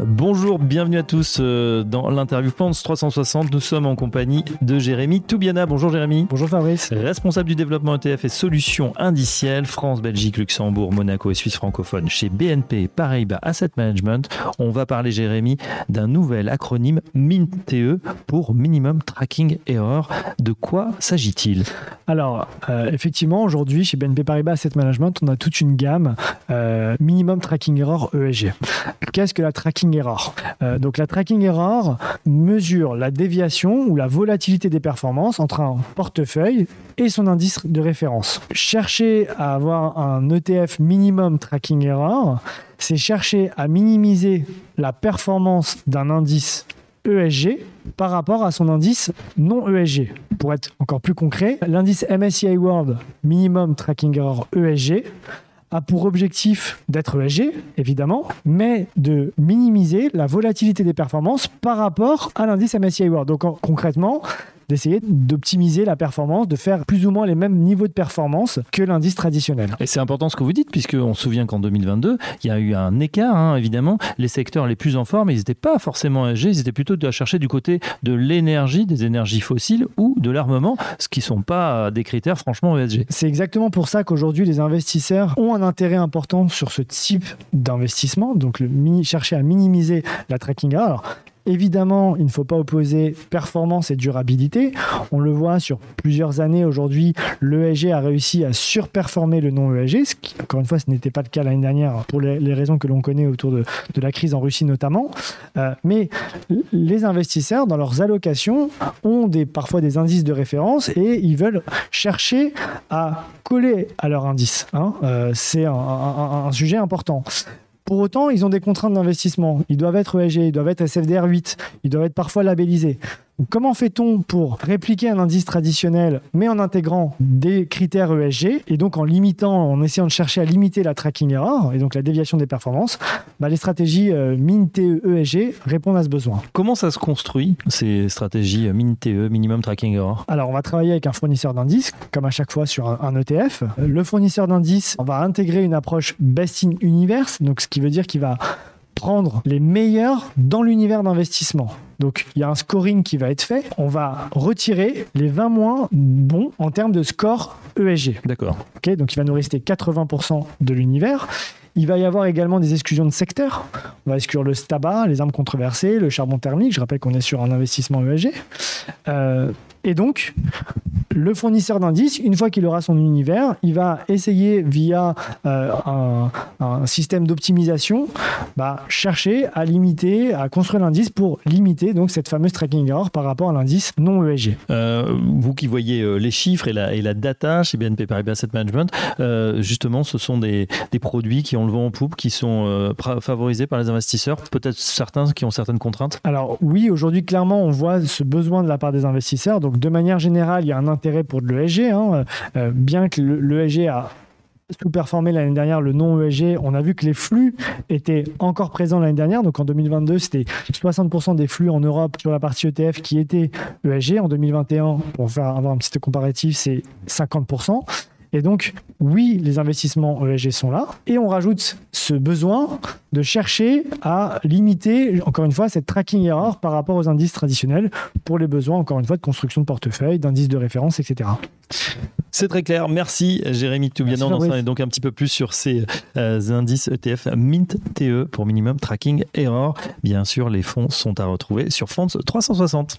Bonjour, bienvenue à tous euh, dans l'interview France 360. Nous sommes en compagnie de Jérémy Toubiana. Bonjour Jérémy. Bonjour Fabrice. Responsable du développement ETF et solutions indicielles France, Belgique, Luxembourg, Monaco et Suisse francophone chez BNP Paribas Asset Management. On va parler Jérémy d'un nouvel acronyme MINTE pour Minimum Tracking Error. De quoi s'agit-il? Alors, euh, effectivement, aujourd'hui chez BNP Paribas Asset Management, on a toute une gamme euh, Minimum Tracking Error ESG. Qu'est-ce que la tracking Euh, donc la tracking error mesure la déviation ou la volatilité des performances entre un portefeuille et son indice de référence. Chercher à avoir un ETF minimum tracking error, c'est chercher à minimiser la performance d'un indice ESG par rapport à son indice non ESG. Pour être encore plus concret, l'indice MSCI World Minimum Tracking Error ESG a pour objectif d'être ESG, évidemment, mais de minimiser la volatilité des performances par rapport à l'indice MSCI World. Donc concrètement, d'essayer d'optimiser la performance, de faire plus ou moins les mêmes niveaux de performance que l'indice traditionnel. Et c'est important ce que vous dites, puisqu'on se souvient qu'en 2022, il y a eu un écart, hein, évidemment. Les secteurs les plus en forme, ils n'étaient pas forcément âgés, ils étaient plutôt à chercher du côté de l'énergie, des énergies fossiles ou de l'armement, ce qui ne sont pas des critères franchement ESG. C'est exactement pour ça qu'aujourd'hui, les investisseurs ont un intérêt important sur ce type d'investissement, donc le chercher à minimiser la tracking. Alors, Évidemment, il ne faut pas opposer performance et durabilité. On le voit sur plusieurs années aujourd'hui, l'ESG a réussi à surperformer le non-ESG, ce qui, encore une fois, ce n'était pas le cas l'année dernière pour les, raisons que l'on connaît autour de, la crise en Russie notamment. Euh, mais les investisseurs, dans leurs allocations, ont parfois des indices de référence et ils veulent chercher à coller à leur indice. Hein. Euh, c'est un sujet important. Pour autant, ils ont des contraintes d'investissement. Ils doivent être ESG, ils doivent être SFDR 8, ils doivent être parfois labellisés. Comment fait-on pour répliquer un indice traditionnel, mais en intégrant des critères ESG, et donc en limitant, en essayant de chercher à limiter la tracking error, et donc la déviation des performances bah, Les stratégies euh, MIN-TE ESG répondent à ce besoin. Comment ça se construit, ces stratégies euh, MIN-TE, Minimum Tracking Error? Alors, on va travailler avec un fournisseur d'indices, comme à chaque fois sur un, ETF. Le fournisseur d'indices, on va intégrer une approche Best in Universe, donc ce qui veut dire qu'il va prendre les meilleurs dans l'univers d'investissement. Donc il y a un scoring qui va être fait. On va retirer les 20 moins bons en termes de score ESG. D'accord. Ok, donc il va nous rester 80% de l'univers. Il va y avoir également des exclusions de secteurs. On va exclure le tabac, les armes controversées, le charbon thermique. Je rappelle qu'on est sur un investissement ESG. Euh, et donc, le fournisseur d'indices, une fois qu'il aura son univers, il va essayer via euh, un, système d'optimisation, bah, chercher à limiter, à construire l'indice pour limiter donc cette fameuse tracking error par rapport à l'indice non ESG. Euh, vous qui voyez euh, les chiffres et la, et la data chez BNP Paribas Asset Management, justement, ce sont des, des, produits qui ont le vent en poupe, qui sont favorisés par les investisseurs, peut-être certains qui ont certaines contraintes? Alors oui, aujourd'hui, clairement, on voit ce besoin de la part des investisseurs. Donc de manière générale, il y a un intérêt pour de l'ESG. Hein. Euh, bien que l'ESG a sous-performé l'année dernière le non-ESG, on a vu que les flux étaient encore présents l'année dernière. Donc en 2022, c'était 60% des flux en Europe sur la partie ETF qui étaient ESG. En 2021, pour faire avoir un petit comparatif, c'est 50%. Et donc, oui, les investissements ESG sont là. Et on rajoute ce besoin de chercher à limiter, encore une fois, cette tracking error par rapport aux indices traditionnels pour les besoins, encore une fois, de construction de portefeuille, d'indices de référence, etc. C'est très clair. Merci Jérémy Toubianan. On en donc un petit peu plus sur ces euh, indices ETF Mint TE pour minimum tracking error. Bien sûr, les fonds sont à retrouver sur Fonds 360.